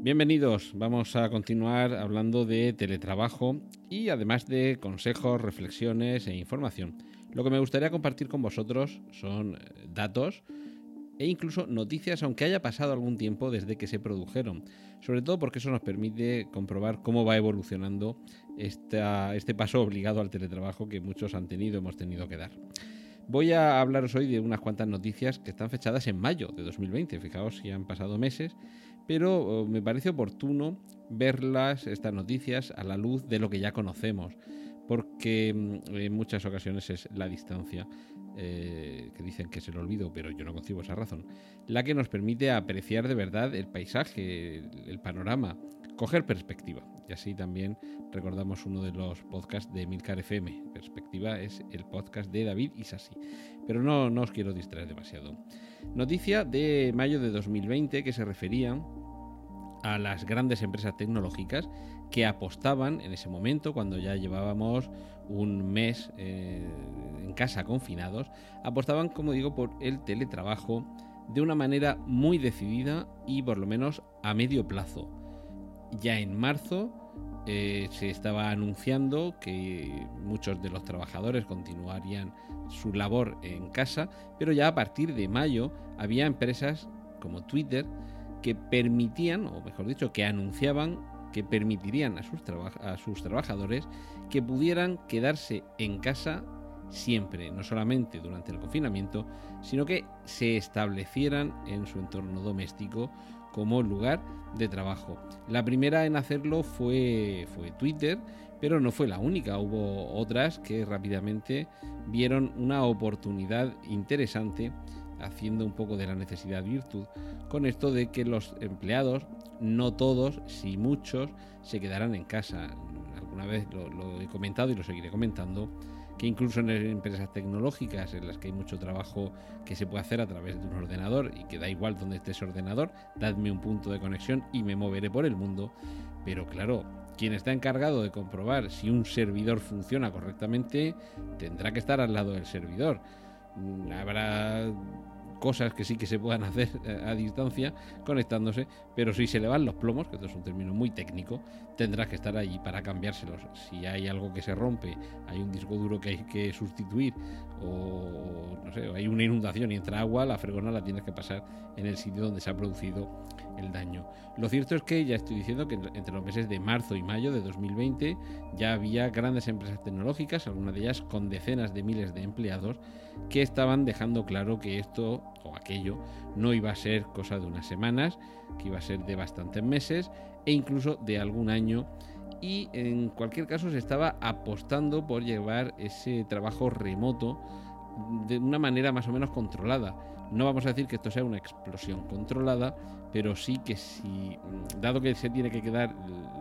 Bienvenidos, vamos a continuar hablando de teletrabajo y además de consejos, reflexiones e información. Lo que me gustaría compartir con vosotros son eh, datos e incluso noticias, aunque haya pasado algún tiempo desde que se produjeron. Sobre todo porque eso nos permite comprobar cómo va evolucionando este paso obligado al teletrabajo que muchos han tenido, hemos tenido que dar. Voy a hablaros hoy de unas cuantas noticias que están fechadas en mayo de 2020. Fijaos si han pasado meses pero oh, me parece oportuno verlas, estas noticias, a la luz de lo que ya conocemos, porque mm, en muchas ocasiones es la distancia, eh, que dicen que es el olvido, pero yo no concibo esa razón, la que nos permite apreciar de verdad el paisaje, el, panorama, coger perspectiva. Y así también recordamos uno de los podcasts de Milcar FM. Perspectiva es el podcast de David Isasi. Pero no, no os quiero distraer demasiado. Noticia de mayo de 2020 que se refería a las grandes empresas tecnológicas que apostaban en ese momento, cuando ya llevábamos un mes eh, en casa confinados, apostaban, como digo, por el teletrabajo de una manera muy decidida y por lo menos a medio plazo. Ya en marzo eh, se estaba anunciando que muchos de los trabajadores continuarían su labor en casa, pero ya a partir de mayo había empresas como Twitter que permitían, o mejor dicho, que anunciaban que permitirían a sus, a sus trabajadores que pudieran quedarse en casa siempre, no solamente durante el confinamiento, sino que se establecieran en su entorno doméstico como lugar de trabajo. La primera en hacerlo fue, fue Twitter, pero no fue la única, hubo otras que rápidamente vieron una oportunidad interesante haciendo un poco de la necesidad virtud, con esto de que los empleados, no todos, si muchos, se quedarán en casa. Alguna vez lo, he comentado y lo seguiré comentando, que incluso en empresas tecnológicas en las que hay mucho trabajo que se puede hacer a través de un ordenador y que da igual donde esté ese ordenador, dadme un punto de conexión y me moveré por el mundo. Pero claro, quien está encargado de comprobar si un servidor funciona correctamente tendrá que estar al lado del servidor. Mm, habrá cosas que sí que se puedan hacer eh, a distancia conectándose, pero si se le van los plomos, que esto es un término muy técnico, tendrás que estar allí para cambiárselos. Si hay algo que se rompe, hay un disco duro que hay que sustituir o no sé, hay una inundación y entra agua, la fregona la tienes que pasar en el sitio donde se ha producido el daño. Lo cierto es que ya estoy diciendo que entre los meses de marzo y mayo de 2020 ya había grandes empresas tecnológicas, algunas de ellas con decenas de miles de empleados, que estaban dejando claro que esto o aquello no iba a ser cosa de unas semanas, que iba a ser de bastantes meses e incluso de algún año y en cualquier caso se estaba apostando por llevar ese trabajo remoto de una manera más o menos controlada. No vamos a decir que esto sea una explosión controlada, pero sí que si, dado que se tiene que quedar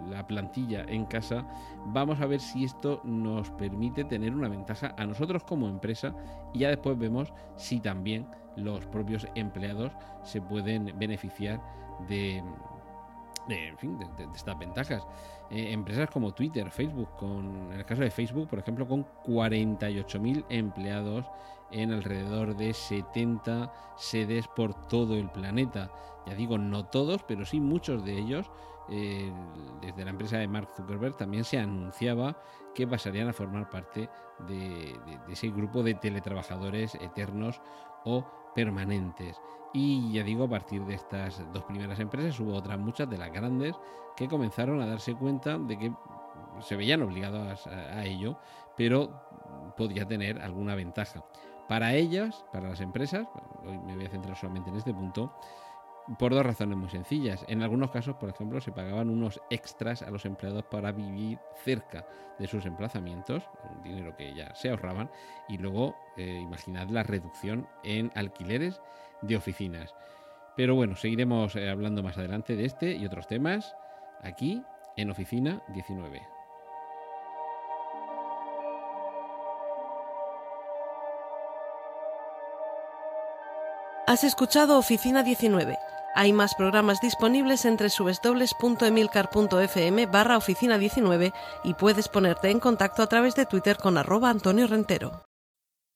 la plantilla en casa, vamos a ver si esto nos permite tener una ventaja a nosotros como empresa y ya después vemos si también los propios empleados se pueden beneficiar de, de, en fin, de, estas ventajas. Eh, empresas como Twitter, Facebook, con, en el caso de Facebook, por ejemplo, con 48.000 empleados en alrededor de 70 sedes por todo el planeta. Ya digo, no todos, pero sí muchos de ellos. Eh, desde la empresa de Mark Zuckerberg también se anunciaba que pasarían a formar parte de, ese grupo de teletrabajadores eternos o permanentes. Y ya digo, a partir de estas dos primeras empresas hubo otras muchas de las grandes que comenzaron a darse cuenta de que se veían obligados a, a ello, pero podía tener alguna ventaja. Para ellas, para las empresas, hoy me voy a centrar solamente en este punto, por dos razones muy sencillas. En algunos casos, por ejemplo, se pagaban unos extras a los empleados para vivir cerca de sus emplazamientos, un dinero que ya se ahorraban, y luego eh, imaginad la reducción en alquileres de oficinas. Pero bueno, seguiremos eh, hablando más adelante de este y otros temas aquí en Oficina 19. Has escuchado Oficina 19. Hay más programas disponibles entre www.emilcar.fm barra oficina 19 y puedes ponerte en contacto a través de Twitter con arroba Antonio Rentero.